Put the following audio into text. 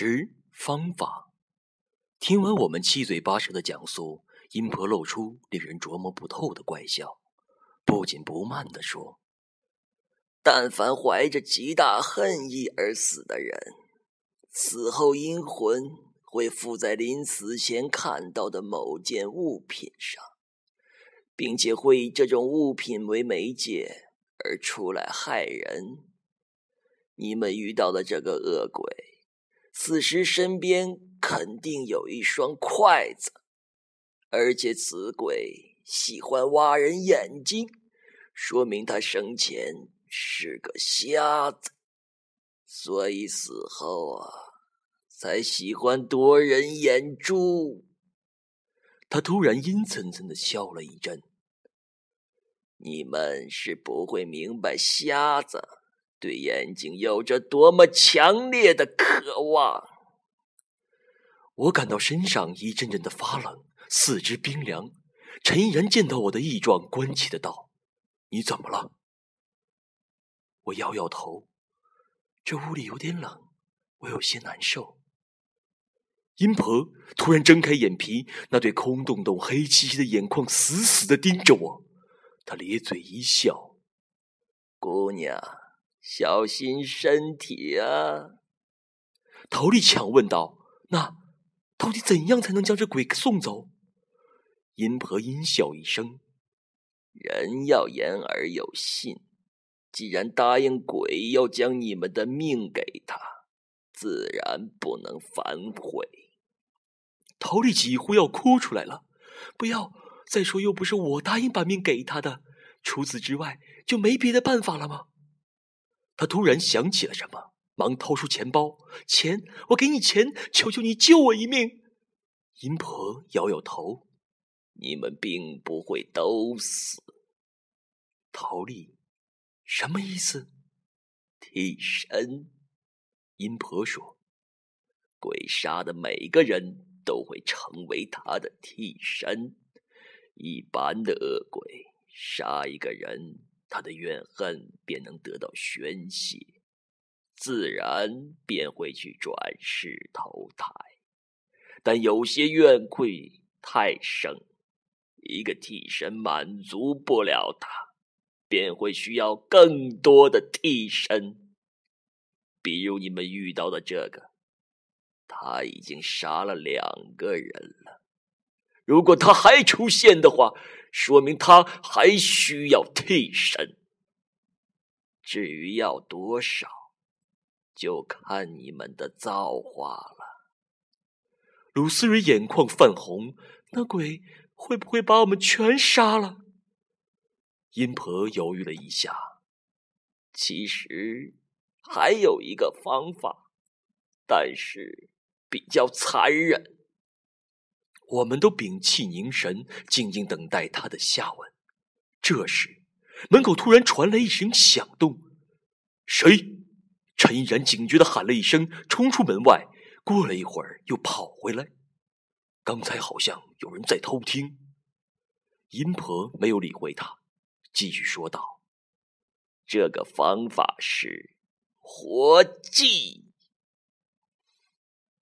十方法。听完我们七嘴八舌的讲述，阴婆露出令人琢磨不透的怪笑，不紧不慢地说：“但凡怀着极大恨意而死的人，死后阴魂会附在临死前看到的某件物品上，并且会以这种物品为媒介而出来害人。你们遇到的这个恶鬼。”此时身边肯定有一双筷子，而且此鬼喜欢挖人眼睛，说明他生前是个瞎子，所以死后啊才喜欢夺人眼珠。他突然阴森森的笑了一阵。你们是不会明白瞎子。对眼睛有着多么强烈的渴望！我感到身上一阵阵的发冷，四肢冰凉。陈依然见到我的异状，关切的道：“你怎么了？”我摇摇头：“这屋里有点冷，我有些难受。”阴婆突然睁开眼皮，那对空洞洞、黑漆漆的眼眶死死的盯着我。她咧嘴一笑：“姑娘。”小心身体啊！陶丽强问道：“那到底怎样才能将这鬼送走？”阴婆阴笑一声：“人要言而有信，既然答应鬼要将你们的命给他，自然不能反悔。”陶丽几乎要哭出来了：“不要！再说又不是我答应把命给他的，除此之外就没别的办法了吗？”他突然想起了什么，忙掏出钱包：“钱，我给你钱，求求你救我一命。”阴婆摇摇头：“你们并不会都死。”陶丽，什么意思？替身。阴婆说：“鬼杀的每个人都会成为他的替身。一般的恶鬼杀一个人。”他的怨恨便能得到宣泄，自然便会去转世投胎。但有些怨愧太深，一个替身满足不了他，便会需要更多的替身。比如你们遇到的这个，他已经杀了两个人了。如果他还出现的话，说明他还需要替身，至于要多少，就看你们的造化了。鲁思蕊眼眶泛红，那鬼会不会把我们全杀了？阴婆犹豫了一下，其实还有一个方法，但是比较残忍。我们都屏气凝神，静静等待他的下文。这时，门口突然传来一声响动。谁？陈依然警觉的喊了一声，冲出门外。过了一会儿，又跑回来。刚才好像有人在偷听。阴婆没有理会他，继续说道：“这个方法是活祭。”